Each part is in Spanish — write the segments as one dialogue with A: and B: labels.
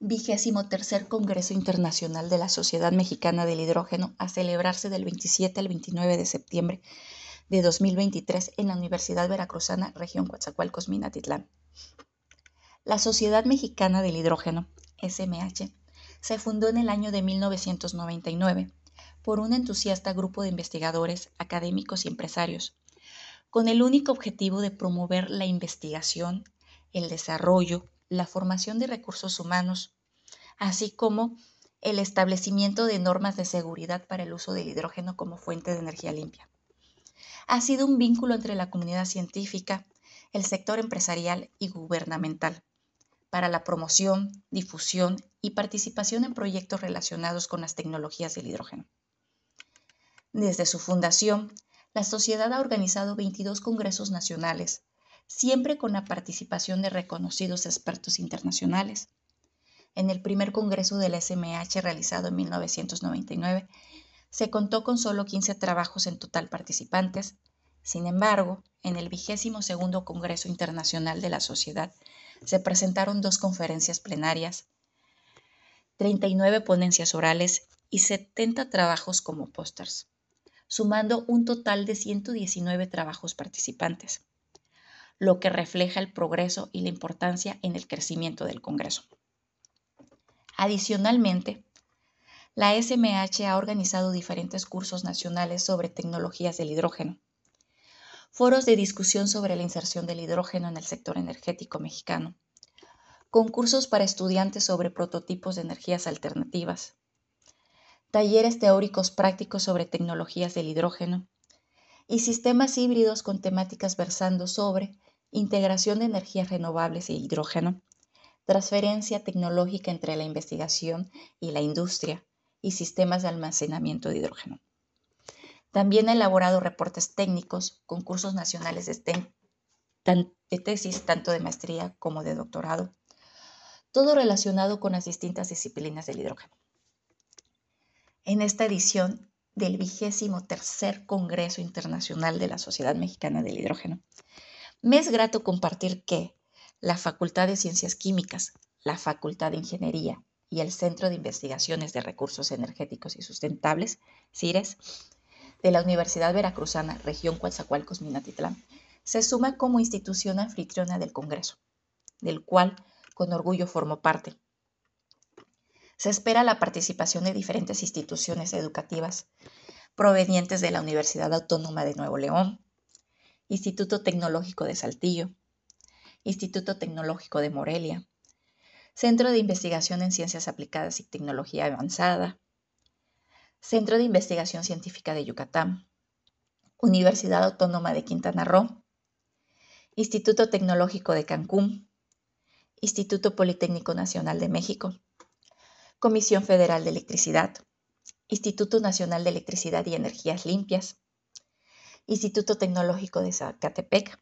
A: Vigésimo tercer Congreso Internacional de la Sociedad Mexicana del Hidrógeno a celebrarse del 27 al 29 de septiembre de 2023 en la Universidad Veracruzana, región Coatzacoalcos, Minatitlán. La Sociedad Mexicana del Hidrógeno, SMH, se fundó en el año de 1999 por un entusiasta grupo de investigadores, académicos y empresarios, con el único objetivo de promover la investigación, el desarrollo, la formación de recursos humanos, así como el establecimiento de normas de seguridad para el uso del hidrógeno como fuente de energía limpia. Ha sido un vínculo entre la comunidad científica, el sector empresarial y gubernamental para la promoción, difusión y participación en proyectos relacionados con las tecnologías del hidrógeno. Desde su fundación, la sociedad ha organizado 22 congresos nacionales, siempre con la participación de reconocidos expertos internacionales. En el primer congreso del SMH realizado en 1999, se contó con solo 15 trabajos en total participantes. Sin embargo, en el vigésimo segundo Congreso Internacional de la Sociedad se presentaron dos conferencias plenarias, 39 ponencias orales y 70 trabajos como pósters, sumando un total de 119 trabajos participantes lo que refleja el progreso y la importancia en el crecimiento del Congreso. Adicionalmente, la SMH ha organizado diferentes cursos nacionales sobre tecnologías del hidrógeno, foros de discusión sobre la inserción del hidrógeno en el sector energético mexicano, concursos para estudiantes sobre prototipos de energías alternativas, talleres teóricos prácticos sobre tecnologías del hidrógeno y sistemas híbridos con temáticas versando sobre integración de energías renovables e hidrógeno, transferencia tecnológica entre la investigación y la industria y sistemas de almacenamiento de hidrógeno. También ha elaborado reportes técnicos, concursos nacionales de, tesis, tanto de maestría como de doctorado, todo relacionado con las distintas disciplinas del hidrógeno. En esta edición del vigésimo Congreso Internacional de la Sociedad Mexicana del Hidrógeno, me es grato compartir que la Facultad de Ciencias Químicas, la Facultad de Ingeniería y el Centro de Investigaciones de Recursos Energéticos y Sustentables, CIRES, de la Universidad Veracruzana, región Coatzacoalcos, Minatitlán, se suma como institución anfitriona del Congreso, del cual con orgullo formo parte. Se espera la participación de diferentes instituciones educativas provenientes de la Universidad Autónoma de Nuevo León, Instituto Tecnológico de Saltillo, Instituto Tecnológico de Morelia, Centro de Investigación en Ciencias Aplicadas y Tecnología Avanzada, Centro de Investigación Científica de Yucatán, Universidad Autónoma de Quintana Roo, Instituto Tecnológico de Cancún, Instituto Politécnico Nacional de México, Comisión Federal de Electricidad, Instituto Nacional de Electricidad y Energías Limpias, Instituto Tecnológico de Zacatepec,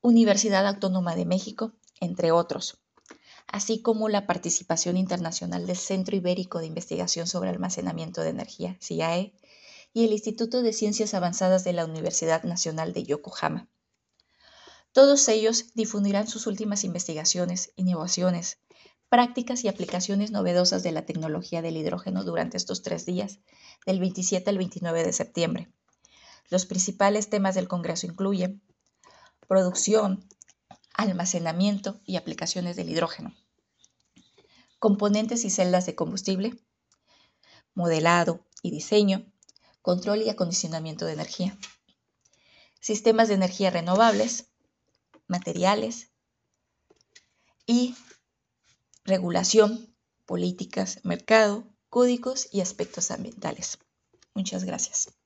A: Universidad Autónoma de México, entre otros, así como la participación internacional del Centro Ibérico de Investigación sobre Almacenamiento de Energía, CIAE, y el Instituto de Ciencias Avanzadas de la Universidad Nacional de Yokohama. Todos ellos difundirán sus últimas investigaciones, innovaciones, prácticas y aplicaciones novedosas de la tecnología del hidrógeno durante estos tres días, del 27 al 29 de septiembre. Los principales temas del Congreso incluyen producción, almacenamiento y aplicaciones del hidrógeno, componentes y celdas de combustible, modelado y diseño, control y acondicionamiento de energía, sistemas de energía renovables, materiales y regulación, políticas, mercado, códigos y aspectos ambientales. Muchas gracias.